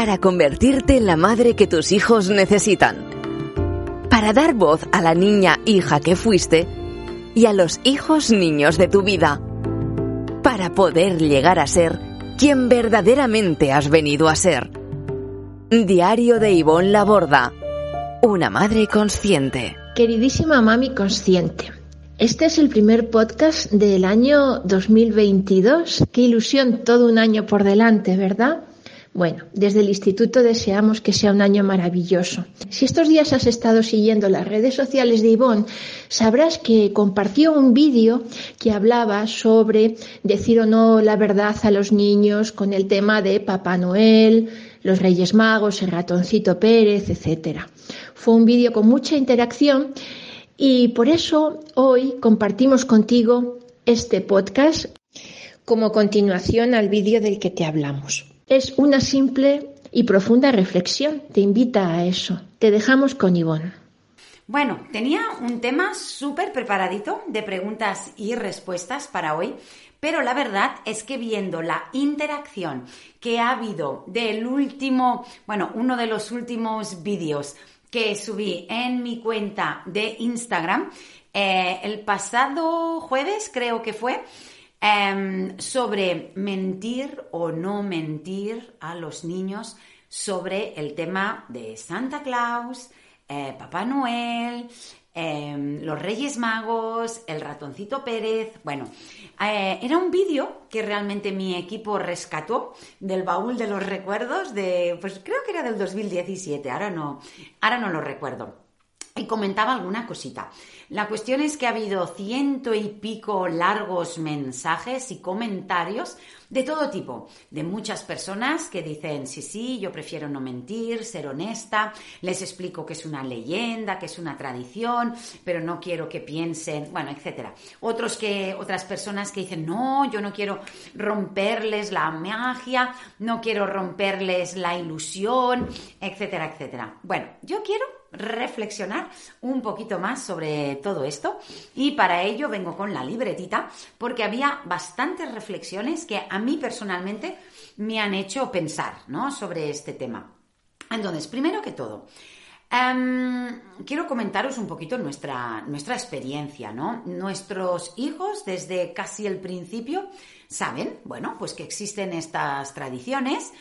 para convertirte en la madre que tus hijos necesitan, para dar voz a la niña hija que fuiste y a los hijos niños de tu vida, para poder llegar a ser quien verdaderamente has venido a ser. Diario de Ivonne Laborda, una madre consciente. Queridísima mami consciente. Este es el primer podcast del año 2022. Qué ilusión, todo un año por delante, ¿verdad? Bueno, desde el instituto deseamos que sea un año maravilloso. Si estos días has estado siguiendo las redes sociales de Ivonne, sabrás que compartió un vídeo que hablaba sobre decir o no la verdad a los niños con el tema de Papá Noel, los Reyes Magos, el ratoncito Pérez, etc. Fue un vídeo con mucha interacción y por eso hoy compartimos contigo este podcast como continuación al vídeo del que te hablamos. Es una simple y profunda reflexión, te invita a eso. Te dejamos con Ivonne. Bueno, tenía un tema súper preparadito de preguntas y respuestas para hoy, pero la verdad es que viendo la interacción que ha habido del último, bueno, uno de los últimos vídeos que subí en mi cuenta de Instagram eh, el pasado jueves, creo que fue, em, sobre mentir o no mentir a los niños sobre el tema de Santa Claus, eh, Papá Noel, em, los Reyes Magos, el ratoncito Pérez. Bueno, eh, era un vídeo que realmente mi equipo rescató del baúl de los recuerdos de, pues creo que era del 2017, ahora no, ahora no lo recuerdo. Y comentaba alguna cosita. La cuestión es que ha habido ciento y pico largos mensajes y comentarios de todo tipo, de muchas personas que dicen, sí, sí, yo prefiero no mentir, ser honesta, les explico que es una leyenda, que es una tradición, pero no quiero que piensen, bueno, etcétera. Otros que, otras personas que dicen, no, yo no quiero romperles la magia, no quiero romperles la ilusión, etcétera, etcétera. Bueno, yo quiero reflexionar un poquito más sobre todo esto y para ello vengo con la libretita porque había bastantes reflexiones que a mí personalmente me han hecho pensar ¿no? sobre este tema. Entonces, primero que todo, em, quiero comentaros un poquito nuestra, nuestra experiencia, ¿no? Nuestros hijos desde casi el principio saben, bueno, pues que existen estas tradiciones,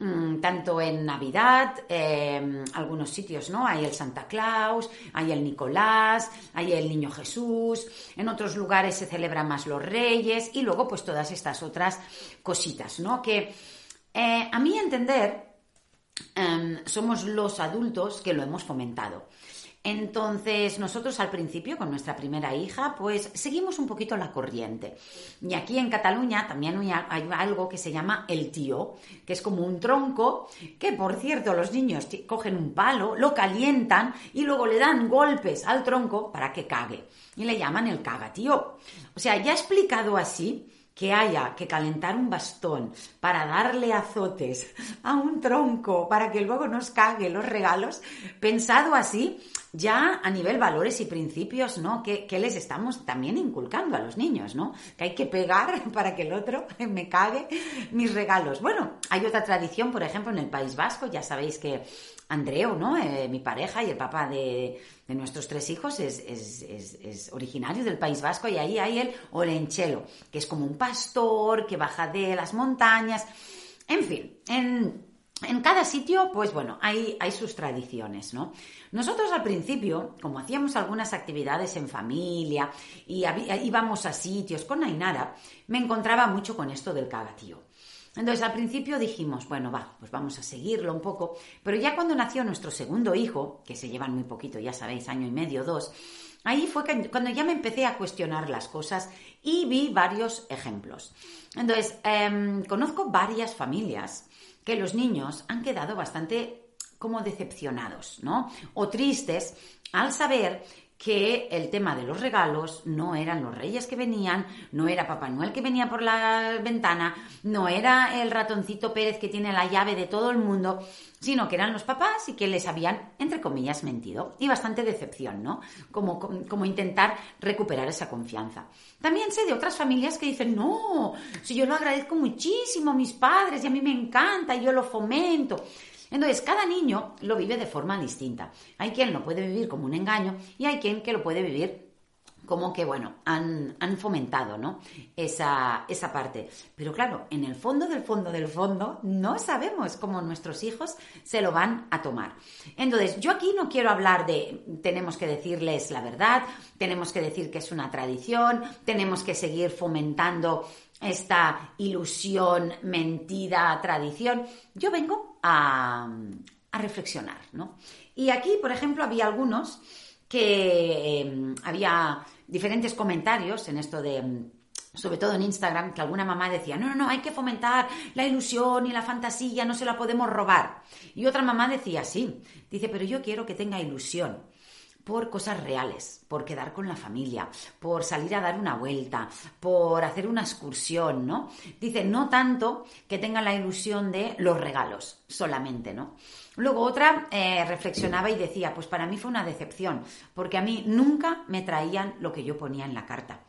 Mm, tanto en Navidad, eh, algunos sitios, ¿no? Hay el Santa Claus, hay el Nicolás, hay el Niño Jesús, en otros lugares se celebran más los Reyes y luego pues todas estas otras cositas, ¿no? Que eh, a mi entender em, somos los adultos que lo hemos fomentado. Entonces, nosotros al principio, con nuestra primera hija, pues seguimos un poquito la corriente. Y aquí en Cataluña también hay algo que se llama el tío, que es como un tronco, que por cierto los niños cogen un palo, lo calientan y luego le dan golpes al tronco para que cague. Y le llaman el cagatío. O sea, ya explicado así, que haya que calentar un bastón para darle azotes a un tronco para que luego nos cague los regalos, pensado así, ya a nivel valores y principios, ¿no? Que, les estamos también inculcando a los niños, ¿no? Que hay que pegar para que el otro me cague mis regalos. Bueno, hay otra tradición, por ejemplo, en el País Vasco, ya sabéis que Andreu, ¿no? Eh, mi pareja y el papá de, nuestros tres hijos es, originario del País Vasco y ahí hay el Olenchelo, que es como un pastor que baja de las montañas. En fin, en, cada sitio, pues bueno, hay, sus tradiciones, ¿no? Nosotros al principio, como hacíamos algunas actividades en familia y íbamos a sitios con Ainara, me encontraba mucho con esto del cagatío. Entonces al principio dijimos, bueno, va, pues vamos a seguirlo un poco, pero ya cuando nació nuestro segundo hijo, que se llevan muy poquito, ya sabéis, año y medio, dos, ahí fue cuando ya me empecé a cuestionar las cosas y vi varios ejemplos. Entonces, em, conozco varias familias que los niños han quedado bastante como decepcionados, ¿no? O tristes al saber que el tema de los regalos no eran los reyes que venían, no era Papá Noel que venía por la ventana, no era el ratoncito Pérez que tiene la llave de todo el mundo, sino que eran los papás y que les habían, entre comillas, mentido. Y bastante decepción, ¿no? Como, como, intentar recuperar esa confianza. También sé de otras familias que dicen, no, si yo lo agradezco muchísimo a mis padres y a mí me encanta y yo lo fomento. Entonces, cada niño lo vive de forma distinta. Hay quien lo puede vivir como un engaño y hay quien que lo puede vivir como que, bueno, han, fomentado, ¿no? Esa, esa parte. Pero claro, en el fondo del fondo del fondo, no sabemos cómo nuestros hijos se lo van a tomar. Entonces, yo aquí no quiero hablar de tenemos que decirles la verdad, tenemos que decir que es una tradición, tenemos que seguir fomentando esta ilusión, mentira, tradición. Yo vengo a, reflexionar, ¿no? Y aquí, por ejemplo, había algunos que em, había diferentes comentarios en esto de sobre todo en Instagram, que alguna mamá decía, no, no, no, hay que fomentar la ilusión y la fantasía, no se la podemos robar. Y otra mamá decía, sí, dice, pero yo quiero que tenga ilusión por cosas reales, por quedar con la familia, por salir a dar una vuelta, por hacer una excursión, ¿no? Dice, no tanto que tenga la ilusión de los regalos solamente, ¿no? Luego otra eh, reflexionaba y decía, pues para mí fue una decepción, porque a mí nunca me traían lo que yo ponía en la carta.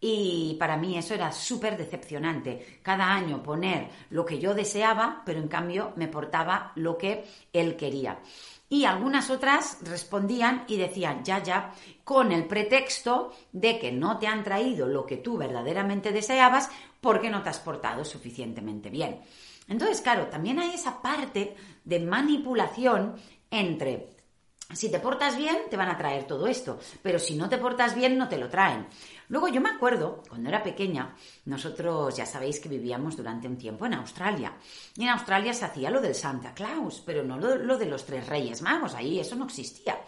Y para mí eso era súper decepcionante. Cada año poner lo que yo deseaba, pero en cambio me portaba lo que él quería. Y algunas otras respondían y decían, ya, ya, con el pretexto de que no te han traído lo que tú verdaderamente deseabas porque no te has portado suficientemente bien. Entonces, claro, también hay esa parte de manipulación entre si te portas bien, te van a traer todo esto, pero si no te portas bien, no te lo traen. Luego yo me acuerdo, cuando era pequeña, nosotros ya sabéis que vivíamos durante un tiempo en Australia. Y en Australia se hacía lo del Santa Claus, pero no lo, lo de los tres reyes magos, ahí eso no existía.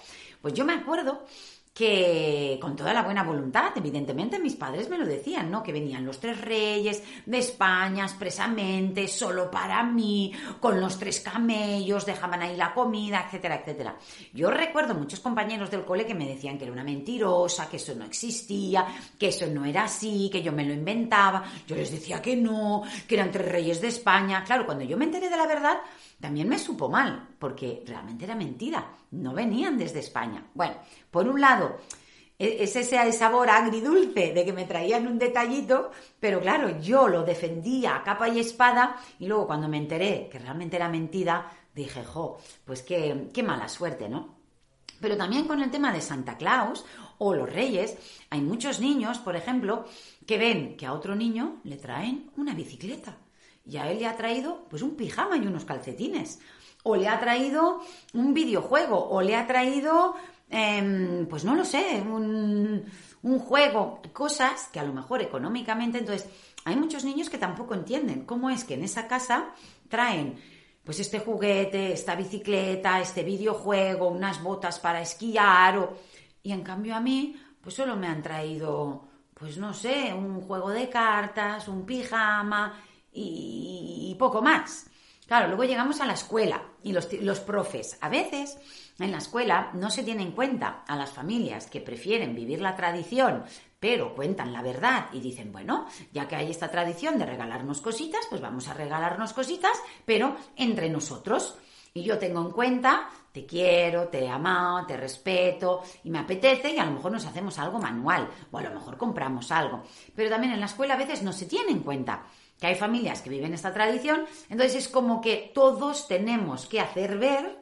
Pues yo me acuerdo que con toda la buena voluntad, evidentemente mis padres me lo decían, ¿no? Que venían los tres reyes de España expresamente, solo para mí, con los tres camellos, dejaban ahí la comida, etcétera, etcétera. Yo recuerdo muchos compañeros del cole que me decían que era una mentirosa, que eso no existía, que eso no era así, que yo me lo inventaba. Yo les decía que no, que eran tres reyes de España. Claro, cuando yo me enteré de la verdad, también me supo mal, porque realmente era mentira, no venían desde España. Bueno, por un lado, e, es ese sabor agridulce de que me traían un detallito, pero claro, yo lo defendía a capa y espada y luego cuando me enteré que realmente era mentira, dije, jo, pues qué, qué mala suerte, ¿no? Pero también con el tema de Santa Claus o los Reyes, hay muchos niños, por ejemplo, que ven que a otro niño le traen una bicicleta y a él le ha traído pues un pijama y unos calcetines. O le ha traído un videojuego, o le ha traído, em, pues no lo sé, un, un juego, cosas que a lo mejor económicamente, entonces hay muchos niños que tampoco entienden cómo es que en esa casa traen pues este juguete, esta bicicleta, este videojuego, unas botas para esquiar o... y en cambio a mí pues solo me han traído pues no sé, un juego de cartas, un pijama y, poco más. Claro, luego llegamos a la escuela y los, los, profes. A veces en la escuela no se tiene en cuenta a las familias que prefieren vivir la tradición, pero cuentan la verdad y dicen, bueno, ya que hay esta tradición de regalarnos cositas, pues vamos a regalarnos cositas, pero entre nosotros. Y yo tengo en cuenta, te quiero, te amo, te respeto y me apetece y a lo mejor nos hacemos algo manual o a lo mejor compramos algo. Pero también en la escuela a veces no se tiene en cuenta que hay familias que viven esta tradición, entonces es como que todos tenemos que hacer ver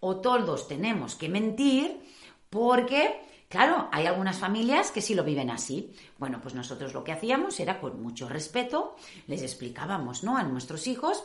o todos tenemos que mentir porque, claro, hay algunas familias que sí lo viven así. Bueno, pues nosotros lo que hacíamos era con mucho respeto, les explicábamos, ¿no? A nuestros hijos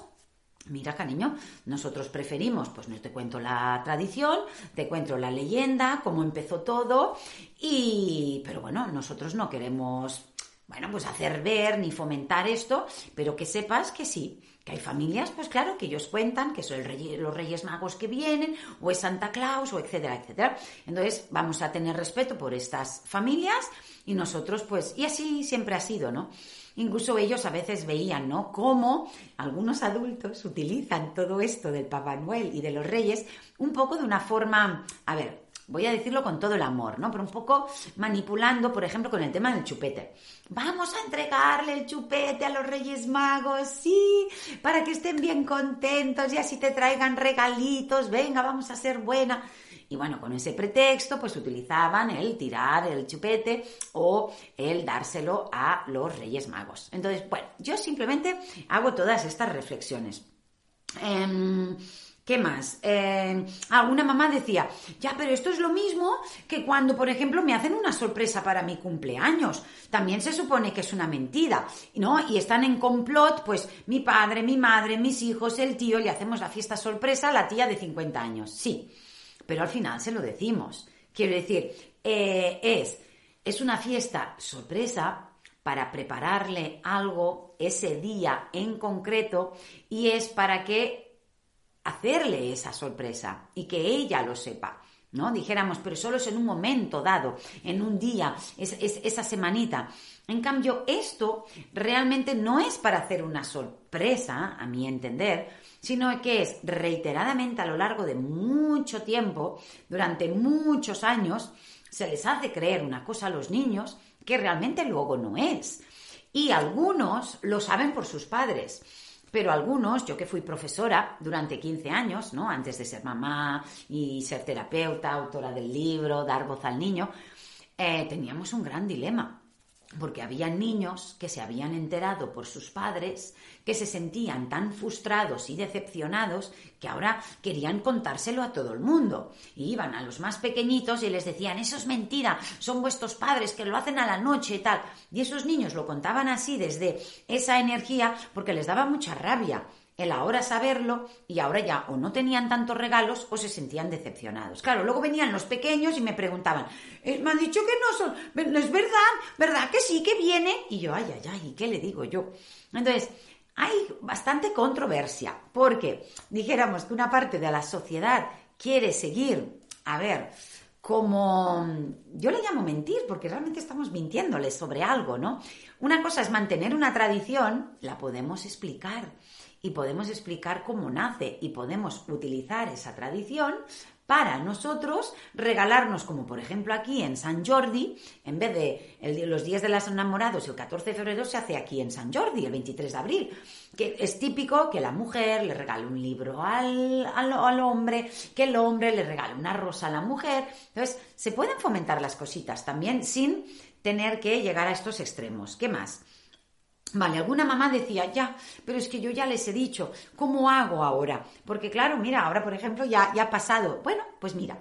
Mira, cariño, nosotros preferimos, pues no te cuento la tradición, te cuento la leyenda, cómo empezó todo, y, pero bueno, nosotros no queremos bueno, pues hacer ver ni fomentar esto, pero que sepas que sí, que hay familias, pues claro, que ellos cuentan que son los Reyes Magos que vienen, o es Santa Claus, o etcétera, etcétera. Entonces, vamos a tener respeto por estas familias y nosotros, pues, y así siempre ha sido, ¿no? Incluso ellos a veces veían, ¿no? Cómo algunos adultos utilizan todo esto del Papá Noel y de los Reyes un poco de una forma, a ver, voy a decirlo con todo el amor, ¿no? Pero un poco manipulando, por ejemplo, con el tema del chupete. Vamos a entregarle el chupete a los Reyes Magos, sí, para que estén bien contentos y así te traigan regalitos, venga, vamos a ser buena. Y bueno, con ese pretexto, pues utilizaban el tirar el chupete o el dárselo a los Reyes Magos. Entonces, bueno, yo simplemente hago todas estas reflexiones. Em, ¿Qué más? Eh, alguna mamá decía, ya, pero esto es lo mismo que cuando, por ejemplo, me hacen una sorpresa para mi cumpleaños. También se supone que es una mentira, ¿no? Y están en complot, pues mi padre, mi madre, mis hijos, el tío, le hacemos la fiesta sorpresa a la tía de 50 años. Sí, pero al final se lo decimos. Quiero decir, eh, es, es una fiesta sorpresa para prepararle algo ese día en concreto y es para que hacerle esa sorpresa y que ella lo sepa. ¿no? Dijéramos, pero solo es en un momento dado, en un día, es, esa semanita. En cambio, esto realmente no es para hacer una sorpresa, a mi entender, sino que es reiteradamente a lo largo de mucho tiempo, durante muchos años, se les hace creer una cosa a los niños que realmente luego no es. Y algunos lo saben por sus padres. Pero algunos, yo que fui profesora durante 15 años, ¿no? Antes de ser mamá y ser terapeuta, autora del libro, dar voz al niño, eh, teníamos un gran dilema porque había niños que se habían enterado por sus padres que se sentían tan frustrados y decepcionados que ahora querían contárselo a todo el mundo. Y iban a los más pequeñitos y les decían, eso es mentira, son vuestros padres que lo hacen a la noche y tal. Y esos niños lo contaban así desde esa energía porque les daba mucha rabia el ahora saberlo y ahora ya o no tenían tantos regalos o se sentían decepcionados. Claro, luego venían los pequeños y me preguntaban, eh, me han dicho que no son, no es verdad, ¿verdad que sí que viene? Y yo, ay, ay, ay, ¿y qué le digo yo? Entonces, hay bastante controversia porque dijéramos que una parte de la sociedad quiere seguir, a ver, como yo le llamo mentir, porque realmente estamos mintiéndoles sobre algo, ¿no? Una cosa es mantener una tradición, la podemos explicar y podemos explicar cómo nace y podemos utilizar esa tradición para nosotros regalarnos, como por ejemplo aquí en San Jordi, en vez de los días de los enamorados, el 14 de febrero se hace aquí en San Jordi, el 23 de abril, que es típico que la mujer le regale un libro al, al hombre, que el hombre le regale una rosa a la mujer. Entonces, se pueden fomentar las cositas también sin tener que llegar a estos extremos. ¿Qué más? Vale, alguna mamá decía, ya, pero es que yo ya les he dicho, ¿cómo hago ahora? Porque claro, mira, ahora por ejemplo ya, ya ha pasado. Bueno, pues mira,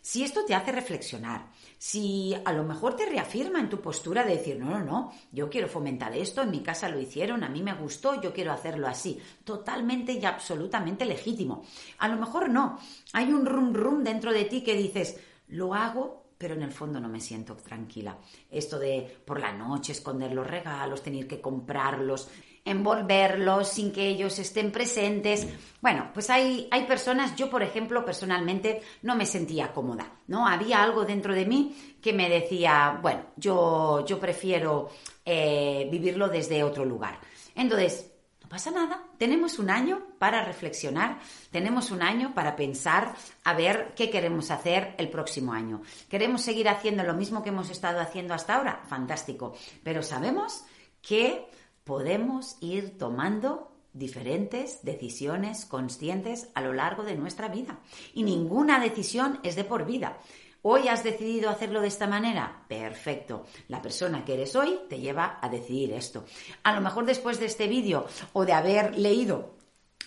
si esto te hace reflexionar, si a lo mejor te reafirma en tu postura de decir, no, no, no, yo quiero fomentar esto, en mi casa lo hicieron, a mí me gustó, yo quiero hacerlo así, totalmente y absolutamente legítimo. A lo mejor no, hay un rum rum dentro de ti que dices, lo hago pero en el fondo no me siento tranquila. Esto de por la noche esconder los regalos, tener que comprarlos, envolverlos sin que ellos estén presentes. Bueno, pues hay, hay personas, yo por ejemplo personalmente no me sentía cómoda, ¿no? Había algo dentro de mí que me decía, bueno, yo, yo prefiero eh, vivirlo desde otro lugar. Entonces, pasa nada. Tenemos un año para reflexionar, tenemos un año para pensar a ver qué queremos hacer el próximo año. ¿Queremos seguir haciendo lo mismo que hemos estado haciendo hasta ahora? Fantástico. Pero sabemos que podemos ir tomando diferentes decisiones conscientes a lo largo de nuestra vida. Y ninguna decisión es de por vida. Hoy has decidido hacerlo de esta manera. Perfecto. La persona que eres hoy te lleva a decidir esto. A lo mejor después de este vídeo o de haber leído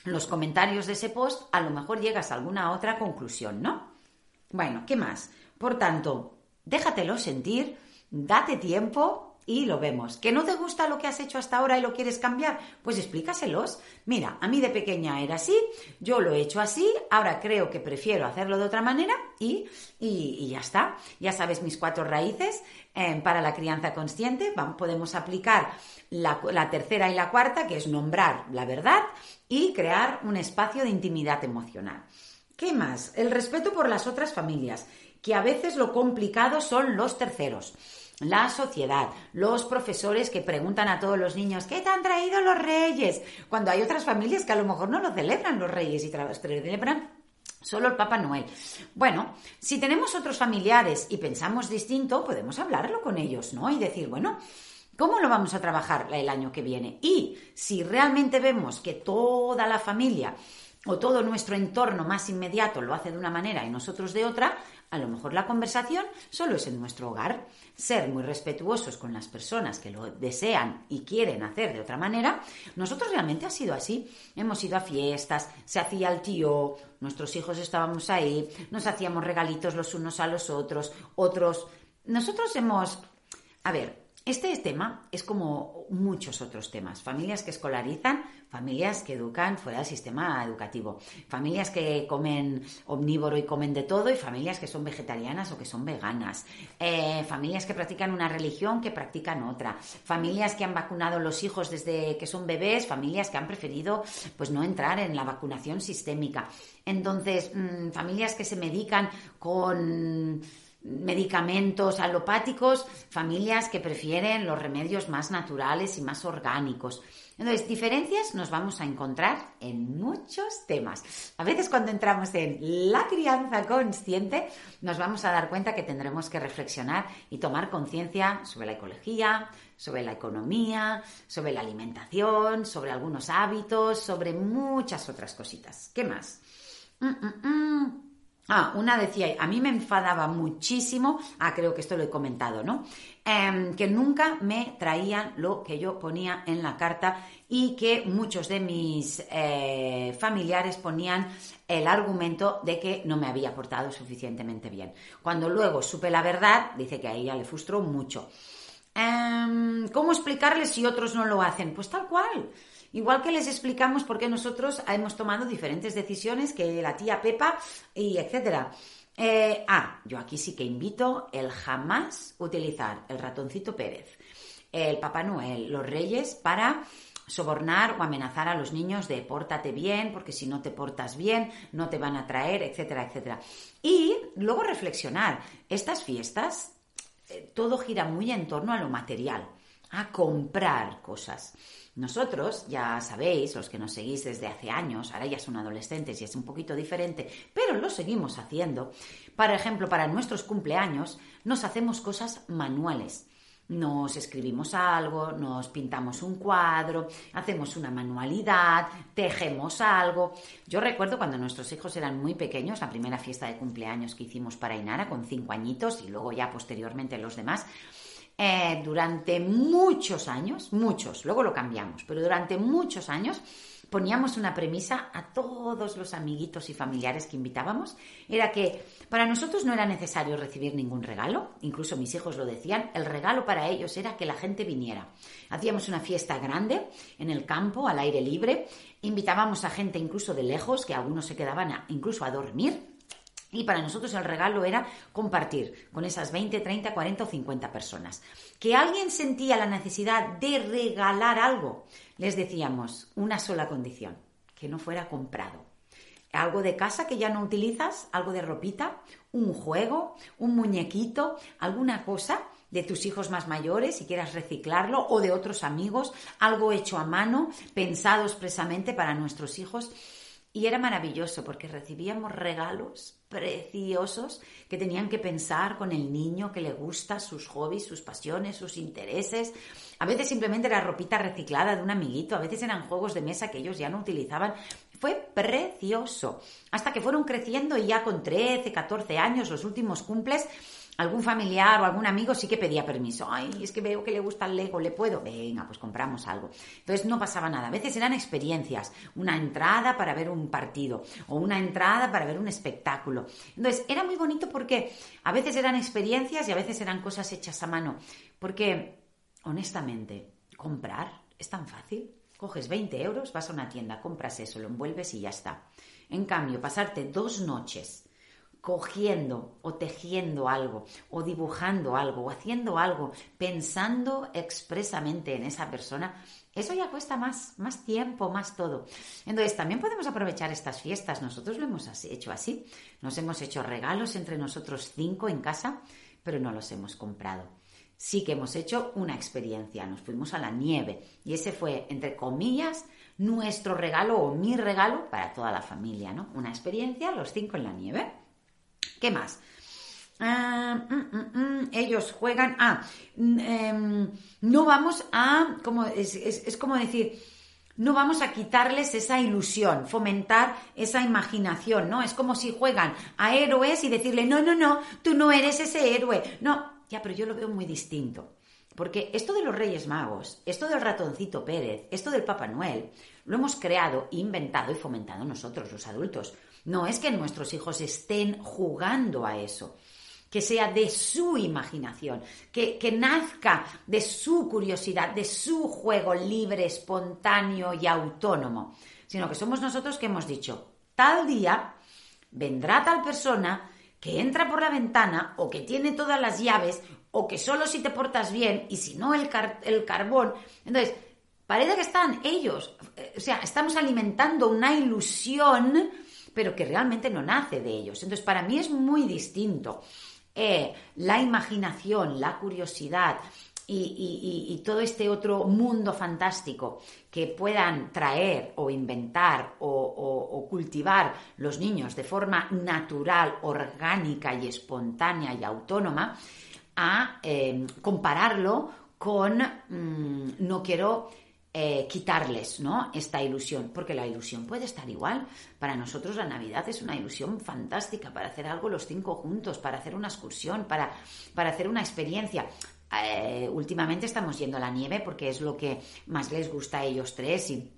los comentarios de ese post, a lo mejor llegas a alguna otra conclusión, ¿no? Bueno, ¿qué más? Por tanto, déjatelo sentir, date tiempo y lo vemos. ¿Que no te gusta lo que has hecho hasta ahora y lo quieres cambiar? Pues explícaselos. Mira, a mí de pequeña era así, yo lo he hecho así, ahora creo que prefiero hacerlo de otra manera y, y, ya está. Ya sabes mis cuatro raíces eh, para la crianza consciente. Vamos, podemos aplicar la, la tercera y la cuarta, que es nombrar la verdad y crear un espacio de intimidad emocional. ¿Qué más? El respeto por las otras familias, que a veces lo complicado son los terceros la sociedad, los profesores que preguntan a todos los niños, ¿qué te han traído los reyes? Cuando hay otras familias que a lo mejor no lo celebran los reyes y celebran Solo el Papá Noel. Bueno, si tenemos otros familiares y pensamos distinto, podemos hablarlo con ellos, ¿no? Y decir, bueno, ¿cómo lo vamos a trabajar el año que viene? Y si realmente vemos que toda la familia o todo nuestro entorno más inmediato lo hace de una manera y nosotros de otra, a lo mejor la conversación solo es en nuestro hogar. Ser muy respetuosos con las personas que lo desean y quieren hacer de otra manera. Nosotros realmente ha sido así. Hemos ido a fiestas, se hacía el tío, nuestros hijos estábamos ahí, nos hacíamos regalitos los unos a los otros, otros. Nosotros hemos. A ver, este tema es como muchos otros temas. Familias que escolarizan, familias que educan fuera del sistema educativo, familias que comen omnívoro y comen de todo y familias que son vegetarianas o que son veganas, eh, familias que practican una religión que practican otra, familias que han vacunado los hijos desde que son bebés, familias que han preferido pues no entrar en la vacunación sistémica. Entonces, mm, familias que se medican con medicamentos alopáticos, familias que prefieren los remedios más naturales y más orgánicos. Entonces, diferencias nos vamos a encontrar en muchos temas. A veces cuando entramos en la crianza consciente, nos vamos a dar cuenta que tendremos que reflexionar y tomar conciencia sobre la ecología, sobre la economía, sobre la alimentación, sobre algunos hábitos, sobre muchas otras cositas. ¿Qué más? Mm, mm, mm. Ah, una decía, a mí me enfadaba muchísimo, ah, creo que esto lo he comentado, ¿no? Em, que nunca me traían lo que yo ponía en la carta y que muchos de mis eh, familiares ponían el argumento de que no me había portado suficientemente bien. Cuando luego supe la verdad, dice que a ella le frustró mucho. Em, ¿Cómo explicarle si otros no lo hacen? Pues tal cual. Igual que les explicamos por qué nosotros hemos tomado diferentes decisiones que la tía Pepa y etcétera. Eh, ah, yo aquí sí que invito el jamás utilizar el ratoncito Pérez, el Papá Noel, los Reyes para sobornar o amenazar a los niños de pórtate bien, porque si no te portas bien, no te van a traer, etcétera, etcétera. Y luego reflexionar, estas fiestas, eh, todo gira muy en torno a lo material, a comprar cosas. Nosotros, ya sabéis, los que nos seguís desde hace años, ahora ya son adolescentes y es un poquito diferente, pero lo seguimos haciendo. Por ejemplo, para nuestros cumpleaños nos hacemos cosas manuales. Nos escribimos algo, nos pintamos un cuadro, hacemos una manualidad, tejemos algo. Yo recuerdo cuando nuestros hijos eran muy pequeños, la primera fiesta de cumpleaños que hicimos para Inara con cinco añitos y luego ya posteriormente los demás, eh, durante muchos años, muchos, luego lo cambiamos, pero durante muchos años poníamos una premisa a todos los amiguitos y familiares que invitábamos, era que para nosotros no era necesario recibir ningún regalo, incluso mis hijos lo decían, el regalo para ellos era que la gente viniera. Hacíamos una fiesta grande en el campo, al aire libre, invitábamos a gente incluso de lejos, que algunos se quedaban incluso a dormir, y para nosotros el regalo era compartir con esas 20, 30, 40 o 50 personas. Que alguien sentía la necesidad de regalar algo, les decíamos una sola condición, que no fuera comprado. Algo de casa que ya no utilizas, algo de ropita, un juego, un muñequito, alguna cosa de tus hijos más mayores, si quieras reciclarlo, o de otros amigos, algo hecho a mano, pensado expresamente para nuestros hijos y era maravilloso porque recibíamos regalos preciosos que tenían que pensar con el niño que le gusta, sus hobbies, sus pasiones, sus intereses. A veces simplemente era ropita reciclada de un amiguito, a veces eran juegos de mesa que ellos ya no utilizaban. Fue precioso. Hasta que fueron creciendo y ya con 13, 14 años, los últimos cumples, algún familiar o algún amigo sí que pedía permiso. Ay, es que veo que le gusta el Lego, ¿le puedo? Venga, pues compramos algo. Entonces no pasaba nada. A veces eran experiencias, una entrada para ver un partido o una entrada para ver un espectáculo. Entonces era muy bonito porque a veces eran experiencias y a veces eran cosas hechas a mano. Porque, honestamente, comprar es tan fácil. Coges 20 euros, vas a una tienda, compras eso, lo envuelves y ya está. En cambio, pasarte dos noches cogiendo o tejiendo algo o dibujando algo o haciendo algo pensando expresamente en esa persona, eso ya cuesta más, más tiempo, más todo. Entonces, también podemos aprovechar estas fiestas. Nosotros lo hemos hecho así. Nos hemos hecho regalos entre nosotros cinco en casa, pero no los hemos comprado. Sí que hemos hecho una experiencia. Nos fuimos a la nieve y ese fue, entre comillas, nuestro regalo o mi regalo para toda la familia, ¿no? Una experiencia, los cinco en la nieve. ¿Qué más? Ah, mm, mm, mm, ellos juegan. Ah, em, no vamos a. Como, es, como decir. No vamos a quitarles esa ilusión, fomentar esa imaginación, ¿no? Es como si juegan a héroes y decirle, no, no, no, tú no eres ese héroe. No, ya, pero yo lo veo muy distinto. Porque esto de los Reyes Magos, esto del ratoncito Pérez, esto del Papá Noel, lo hemos creado, inventado y fomentado nosotros, los adultos. No es que nuestros hijos estén jugando a eso que sea de su imaginación, que, nazca de su curiosidad, de su juego libre, espontáneo y autónomo, sino que somos nosotros que hemos dicho, tal día vendrá tal persona que entra por la ventana o que tiene todas las llaves o que solo si te portas bien y si no el, el carbón. Entonces, parece que están ellos, eh, o sea, estamos alimentando una ilusión, pero que realmente no nace de ellos. Entonces, para mí es muy distinto eh, la imaginación, la curiosidad y, todo este otro mundo fantástico que puedan traer o inventar o, cultivar los niños de forma natural, orgánica y espontánea y autónoma, a eh, compararlo con mm, no quiero eh, quitarles ¿no? esta ilusión, porque la ilusión puede estar igual. Para nosotros la Navidad es una ilusión fantástica para hacer algo los cinco juntos, para hacer una excursión, para, para hacer una experiencia. Eh, últimamente estamos yendo a la nieve porque es lo que más les gusta a ellos tres y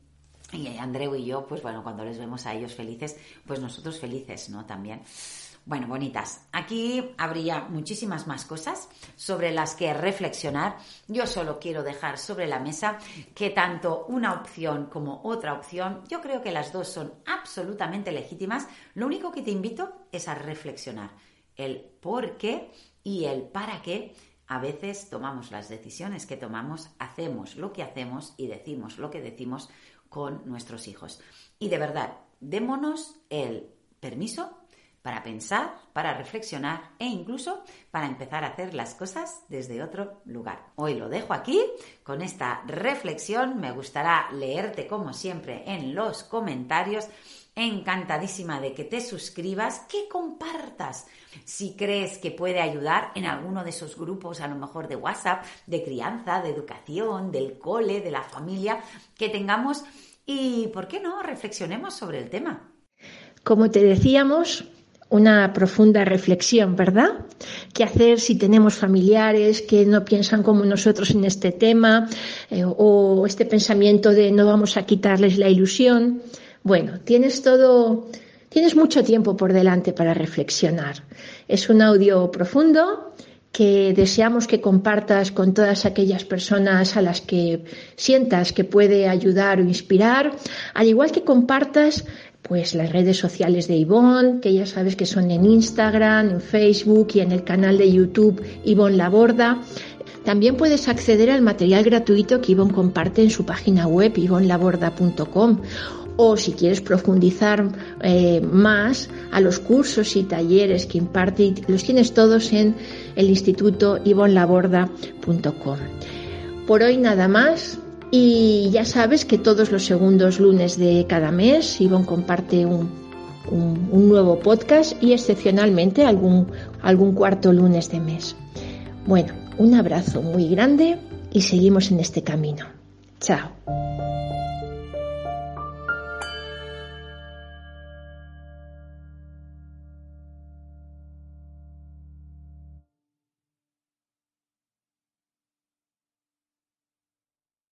y Andreu y yo, pues bueno, cuando les vemos a ellos felices, pues nosotros felices, ¿no? También. Bueno, bonitas. Aquí habría muchísimas más cosas sobre las que reflexionar. Yo solo quiero dejar sobre la mesa que tanto una opción como otra opción, yo creo que las dos son absolutamente legítimas. Lo único que te invito es a reflexionar el por qué y el para qué a veces tomamos las decisiones que tomamos, hacemos lo que hacemos y decimos lo que decimos con nuestros hijos. Y de verdad, démonos el permiso para pensar, para reflexionar e incluso para empezar a hacer las cosas desde otro lugar. Hoy lo dejo aquí con esta reflexión. Me gustará leerte como siempre en los comentarios. Encantadísima de que te suscribas, que compartas. Si crees que puede ayudar en alguno de esos grupos, a lo mejor de WhatsApp, de crianza, de educación, del cole, de la familia, que tengamos y, ¿por qué no?, reflexionemos sobre el tema. Como te decíamos, una profunda reflexión, ¿verdad? ¿Qué hacer si tenemos familiares que no piensan como nosotros en este tema eh, o este pensamiento de no vamos a quitarles la ilusión? Bueno, tienes todo, tienes mucho tiempo por delante para reflexionar. Es un audio profundo que deseamos que compartas con todas aquellas personas a las que sientas que puede ayudar o inspirar, al igual que compartas pues las redes sociales de Ivonne, que ya sabes que son en Instagram, en Facebook y en el canal de YouTube Ivonne Laborda. También puedes acceder al material gratuito que Ivonne comparte en su página web ivonlaborda.com o si quieres profundizar eh, más a los cursos y talleres que imparte, los tienes todos en el instituto ivonlaborda.com. Por hoy nada más, y ya sabes que todos los segundos lunes de cada mes Ivonne comparte un, nuevo podcast y excepcionalmente algún cuarto lunes de mes. Bueno, un abrazo muy grande y seguimos en este camino. Chao.